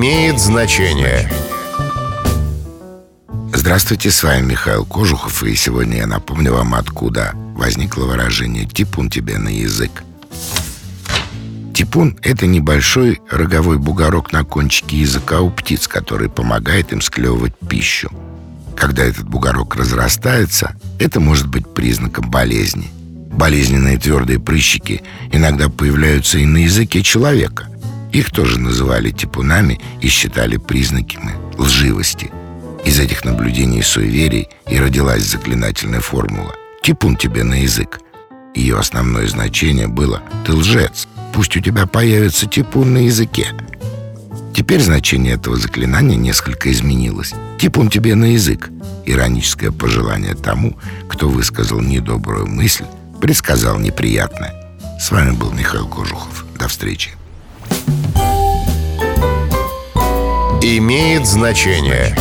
имеет значение. Здравствуйте, с вами Михаил Кожухов, и сегодня я напомню вам, откуда возникло выражение «типун тебе на язык». Типун – это небольшой роговой бугорок на кончике языка у птиц, который помогает им склевывать пищу. Когда этот бугорок разрастается, это может быть признаком болезни. Болезненные твердые прыщики иногда появляются и на языке человека. Их тоже называли типунами и считали признаками лживости. Из этих наблюдений и суеверий и родилась заклинательная формула «Типун тебе на язык». Ее основное значение было «Ты лжец, пусть у тебя появится типун на языке». Теперь значение этого заклинания несколько изменилось. «Типун тебе на язык» — ироническое пожелание тому, кто высказал недобрую мысль, предсказал неприятное. С вами был Михаил Кожухов. До встречи. Имеет значение.